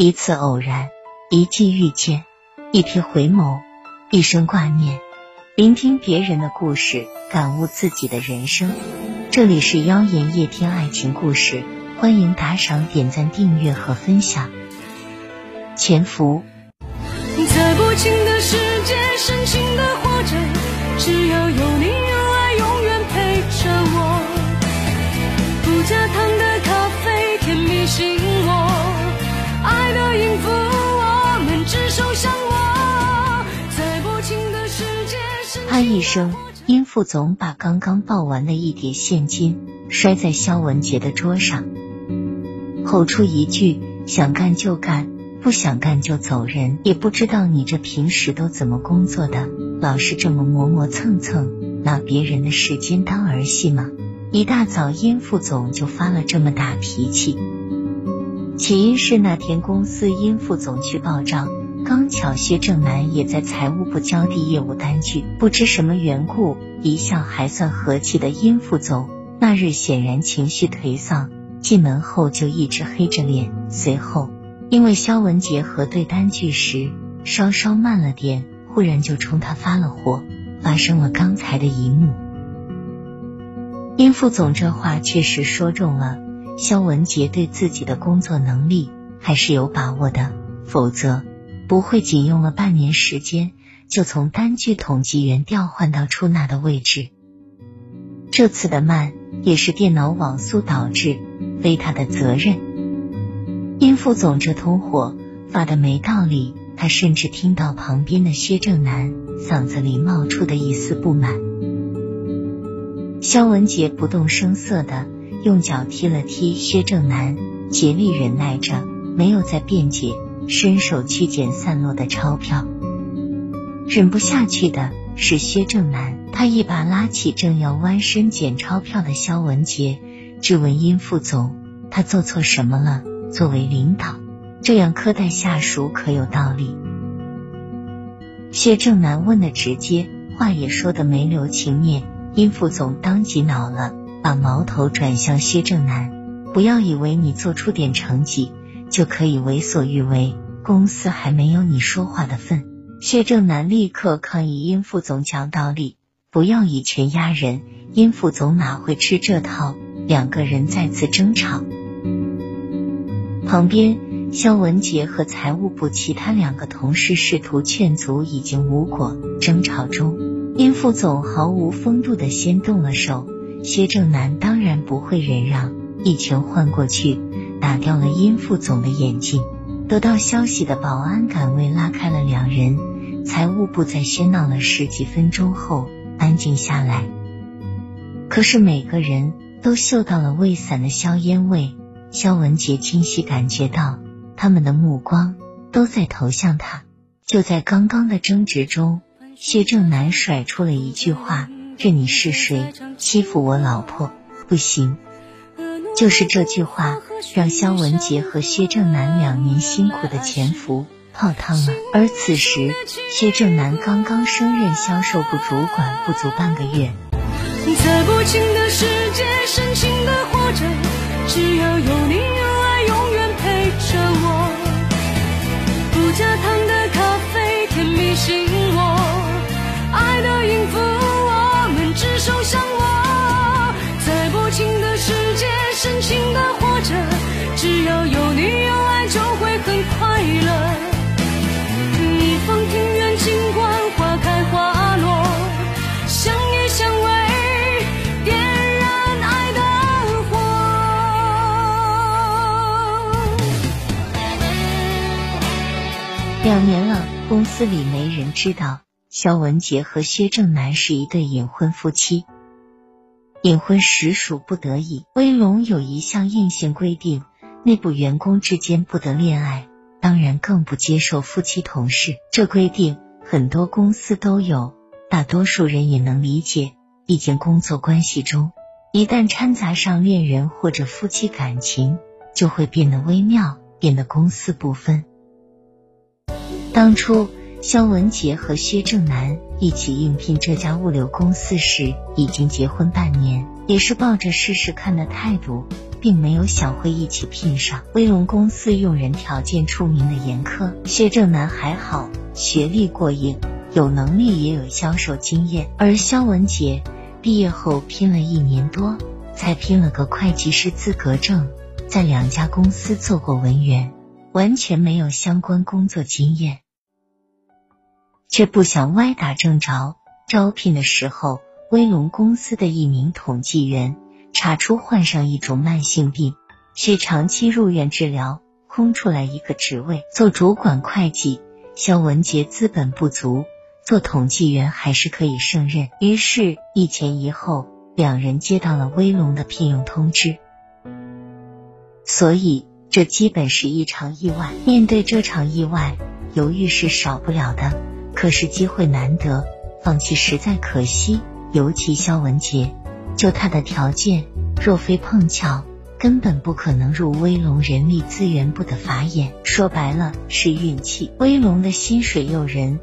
一次偶然，一季遇见，一瞥回眸，一生挂念。聆听别人的故事，感悟自己的人生。这里是妖言夜听爱情故事，欢迎打赏、点赞、订阅和分享。潜伏。在不清的世界，深情的深啪一声，殷副总把刚刚报完的一叠现金摔在肖文杰的桌上，吼出一句：“想干就干，不想干就走人。”也不知道你这平时都怎么工作的，老是这么磨磨蹭蹭，拿别人的时间当儿戏吗？一大早，殷副总就发了这么大脾气。起因是那天公司殷副总去报账，刚巧薛正南也在财务部交递业务单据，不知什么缘故，一向还算和气的殷副总那日显然情绪颓丧，进门后就一直黑着脸。随后，因为肖文杰核对单据时稍稍慢了点，忽然就冲他发了火，发生了刚才的一幕。殷副总这话确实说中了。肖文杰对自己的工作能力还是有把握的，否则不会仅用了半年时间就从单据统计员调换到出纳的位置。这次的慢也是电脑网速导致，非他的责任。殷副总这通火发的没道理，他甚至听到旁边的薛正南嗓子里冒出的一丝不满。肖文杰不动声色的。用脚踢了踢薛正南，竭力忍耐着，没有再辩解，伸手去捡散落的钞票。忍不下去的是薛正南，他一把拉起正要弯身捡钞票的肖文杰，质问殷副总：“他做错什么了？作为领导，这样苛待下属可有道理？”薛正南问的直接，话也说的没留情面，殷副总当即恼了。把矛头转向薛正南，不要以为你做出点成绩就可以为所欲为，公司还没有你说话的份。薛正南立刻抗议殷副总讲道理，不要以权压人。殷副总哪会吃这套？两个人再次争吵。旁边，肖文杰和财务部其他两个同事试图劝阻，已经无果。争吵中，殷副总毫无风度的先动了手。薛正南当然不会忍让，一拳换过去，打掉了殷副总的眼镜。得到消息的保安岗位拉开了两人。财务部在喧闹了十几分钟后安静下来，可是每个人都嗅到了未散的硝烟味。肖文杰清晰感觉到他们的目光都在投向他。就在刚刚的争执中，薛正南甩出了一句话。任你是谁欺负我老婆不行，就是这句话让肖文杰和薛正南两年辛苦的潜伏泡汤了。而此时，薛正南刚刚升任销售部主管不足半个月。在不清的世界，深情的活着，只要有你有爱，永远陪着我。不加糖的咖啡，甜蜜醒我，爱的音符，两年了，公司里没人知道肖文杰和薛正南是一对隐婚夫妻。隐婚实属不得已，威龙有一项硬性规定，内部员工之间不得恋爱，当然更不接受夫妻同事。这规定很多公司都有，大多数人也能理解。毕竟工作关系中，一旦掺杂上恋人或者夫妻感情，就会变得微妙，变得公私不分。当初肖文杰和薛正南一起应聘这家物流公司时，已经结婚半年，也是抱着试试看的态度并没有想会一起聘上。威龙公司用人条件出名的严苛，薛正南还好，学历过硬，有能力也有销售经验。而肖文杰毕业后拼了一年多，才拼了个会计师资格证，在两家公司做过文员，完全没有相关工作经验，却不想歪打正着。招聘的时候，威龙公司的一名统计员。查出患上一种慢性病，需长期入院治疗，空出来一个职位做主管会计。肖文杰资本不足，做统计员还是可以胜任。于是，一前一后，两人接到了威龙的聘用通知。所以，这基本是一场意外。面对这场意外，犹豫是少不了的。可是机会难得，放弃实在可惜。尤其肖文杰。就他的条件，若非碰巧，根本不可能入威龙人力资源部的法眼。说白了是运气。威龙的薪水诱人，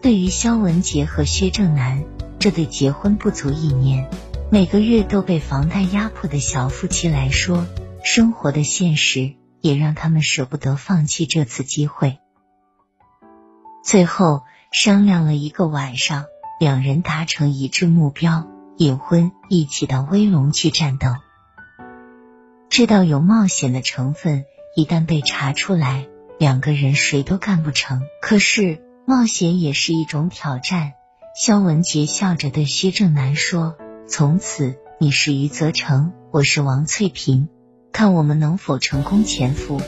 对于肖文杰和薛正南这对结婚不足一年，每个月都被房贷压迫的小夫妻来说，生活的现实也让他们舍不得放弃这次机会。最后商量了一个晚上，两人达成一致目标。隐婚，一起到威龙去战斗。知道有冒险的成分，一旦被查出来，两个人谁都干不成。可是冒险也是一种挑战。肖文杰笑着对薛正南说：“从此你是余则成，我是王翠萍，看我们能否成功潜伏。”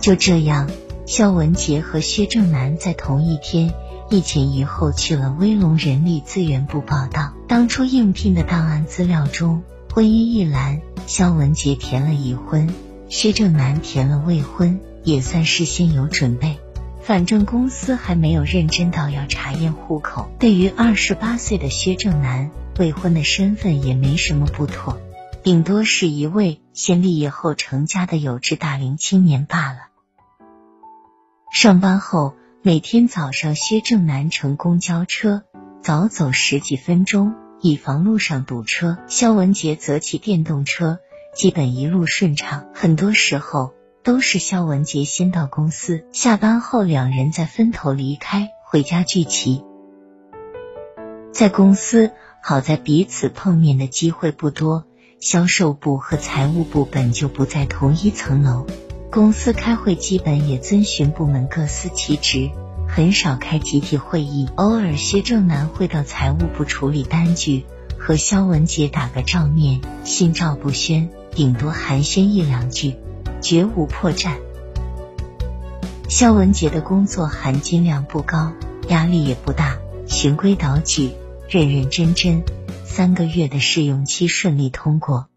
就这样，肖文杰和薛正南在同一天。一前一后去了威龙人力资源部报道。当初应聘的档案资料中，婚姻一栏，肖文杰填了已婚，薛正南填了未婚，也算事先有准备。反正公司还没有认真到要查验户口。对于二十八岁的薛正南，未婚的身份也没什么不妥，顶多是一位先立业后成家的有志大龄青年罢了。上班后。每天早上，薛正南乘公交车早走十几分钟，以防路上堵车。肖文杰则骑电动车，基本一路顺畅。很多时候都是肖文杰先到公司，下班后两人再分头离开，回家聚齐。在公司，好在彼此碰面的机会不多。销售部和财务部本就不在同一层楼。公司开会基本也遵循部门各司其职，很少开集体会议。偶尔薛正南会到财务部处理单据，和肖文杰打个照面，心照不宣，顶多寒暄一两句，绝无破绽。肖文杰的工作含金量不高，压力也不大，循规蹈矩，认认真真，三个月的试用期顺利通过。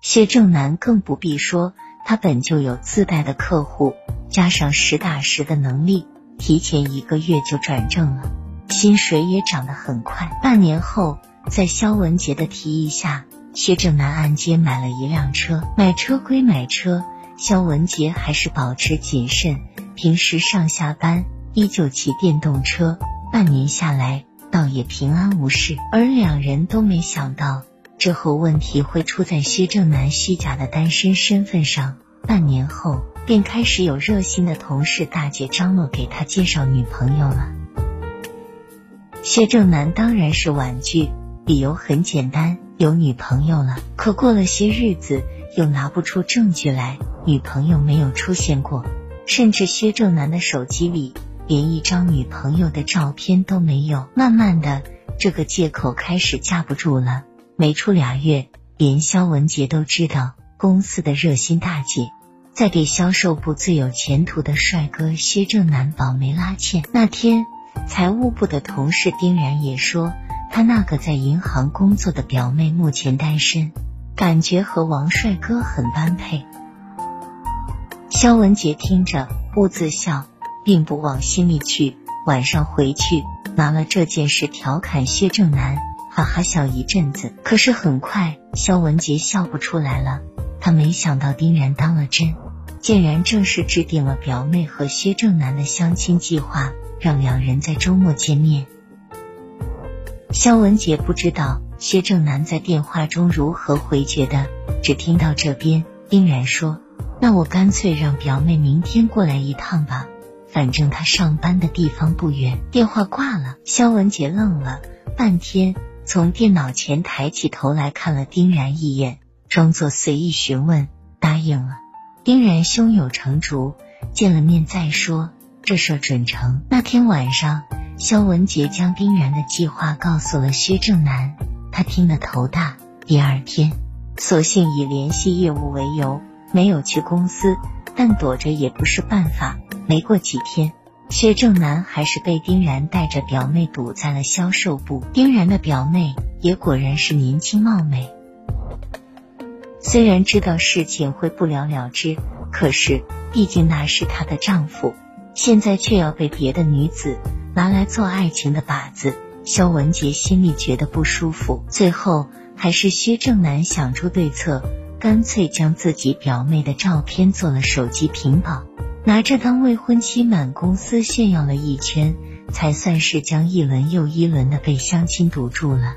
薛正南更不必说。他本就有自带的客户，加上实打实的能力，提前一个月就转正了，薪水也涨得很快。半年后，在肖文杰的提议下，薛正南按揭买了一辆车。买车归买车，肖文杰还是保持谨慎，平时上下班依旧骑电动车。半年下来，倒也平安无事。而两人都没想到。之后问题会出在薛正南虚假的单身身份上。半年后，便开始有热心的同事大姐张罗给他介绍女朋友了。薛正南当然是婉拒，理由很简单，有女朋友了。可过了些日子，又拿不出证据来，女朋友没有出现过，甚至薛正南的手机里连一张女朋友的照片都没有。慢慢的，这个借口开始架不住了。没出俩月，连肖文杰都知道公司的热心大姐在给销售部最有前途的帅哥薛正南保媒拉纤。那天，财务部的同事丁然也说，他那个在银行工作的表妹目前单身，感觉和王帅哥很般配。肖文杰听着兀自笑，并不往心里去。晚上回去，拿了这件事调侃薛正南。哈哈笑一阵子，可是很快肖文杰笑不出来了。他没想到丁然当了真，竟然正式制定了表妹和薛正南的相亲计划，让两人在周末见面。肖文杰不知道薛正南在电话中如何回绝的，只听到这边丁然说：“那我干脆让表妹明天过来一趟吧，反正她上班的地方不远。”电话挂了，肖文杰愣了半天，从电脑前抬起头来看了丁然一眼，装作随意询问，答应了。丁然胸有成竹，见了面再说，这事准成。那天晚上。肖文杰将丁然的计划告诉了薛正南，他听得头大。第二天，索性以联系业务为由，没有去公司，但躲着也不是办法。没过几天，薛正南还是被丁然带着表妹堵在了销售部。丁然的表妹也果然是年轻貌美，虽然知道事情会不了了之，可是毕竟那是她的丈夫，现在却要被别的女子。拿来做爱情的靶子，肖文杰心里觉得不舒服。最后还是薛正南想出对策，干脆将自己表妹的照片做了手机屏保，拿着当未婚妻满公司炫耀了一圈，才算是将一轮又一轮的被相亲堵住了。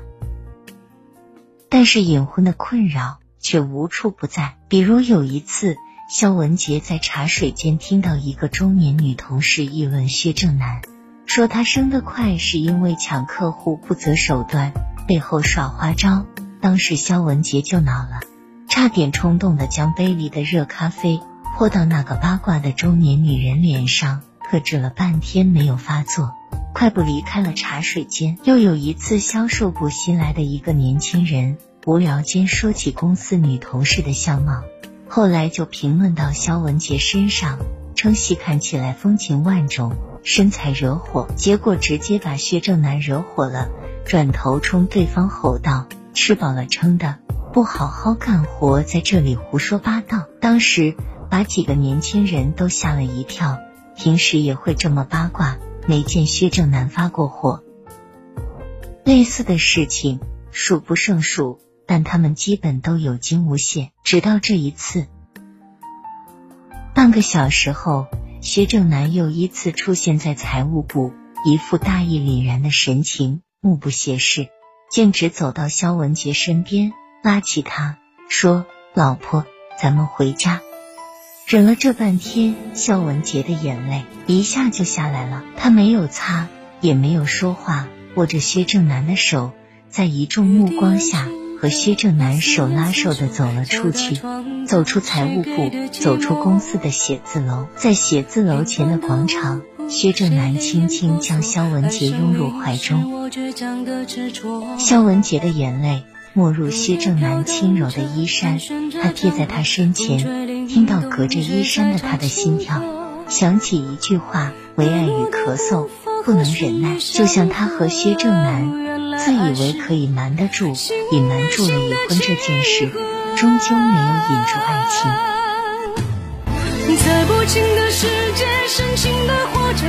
但是隐婚的困扰却无处不在，比如有一次，肖文杰在茶水间听到一个中年女同事议论薛正南。说他升得快是因为抢客户不择手段，背后耍花招。当时肖文杰就恼了，差点冲动的将杯里的热咖啡泼到那个八卦的中年女人脸上，克制了半天没有发作，快步离开了茶水间。又有一次，销售部新来的一个年轻人无聊间说起公司女同事的相貌，后来就评论到肖文杰身上，称细看起来风情万种。身材惹火，结果直接把薛正南惹火了，转头冲对方吼道：“吃饱了撑的，不好好干活，在这里胡说八道！”当时把几个年轻人都吓了一跳，平时也会这么八卦，没见薛正南发过火。类似的事情数不胜数，但他们基本都有惊无险。直到这一次，半个小时后。薛正南又依次出现在财务部，一副大义凛然的神情，目不斜视，径直走到肖文杰身边，拉起他说：“老婆，咱们回家。”忍了这半天，肖文杰的眼泪一下就下来了。他没有擦，也没有说话，握着薛正南的手，在一众目光下。和薛正南手拉手的走了出去，走出财务部，走出公司的写字楼，在写字楼前的广场，薛正南轻轻将肖文杰拥入怀中，肖文杰的眼泪没入薛正南轻柔的衣衫，他贴在他身前，听到隔着衣衫的他的心跳，想起一句话：唯爱与咳嗽不能忍耐，就像他和薛正南。自以为可以瞒得住、隐瞒住了已婚这件事，终究没有引出爱情。在不清的世界，深情的活着，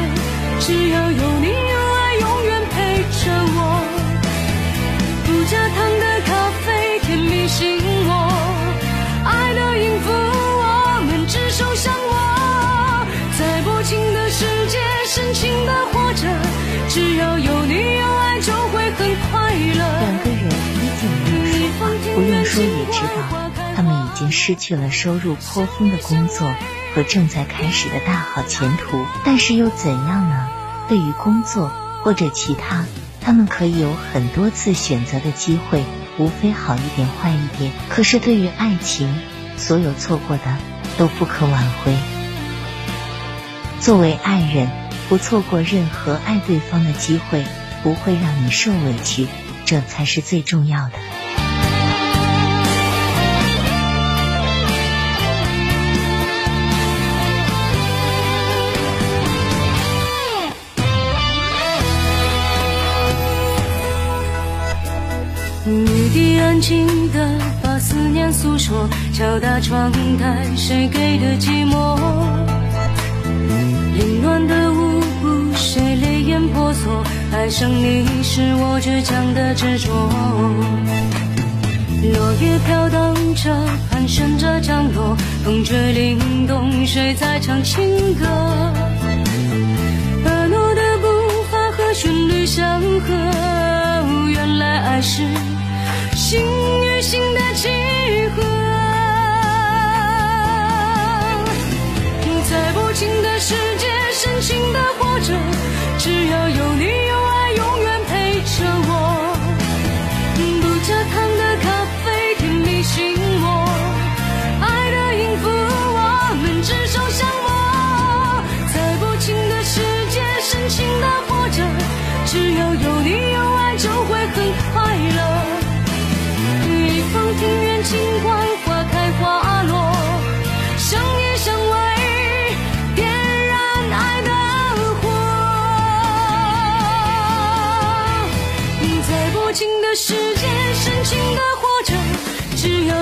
只要有你有爱，永远陪着我。已经失去了收入颇丰的工作和正在开始的大好前途。但是又怎样呢？对于工作或者其他，他们可以有很多次选择的机会，无非好一点坏一点。可是对于爱情，所有错过的都不可挽回。作为爱人，不错过任何爱对方的机会。不会让你受委屈，这才是最重要的。雨滴安静的把思念诉说，敲打窗台，谁给的寂寞？凌乱的舞步，谁泪眼婆娑？爱上你是我倔强的执着，落叶飘荡着，盘旋着降落，风吹凛动，谁在唱情歌？婀娜的步伐和旋律相合，原来爱是心与心的契合，在不幸的世界。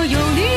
有你。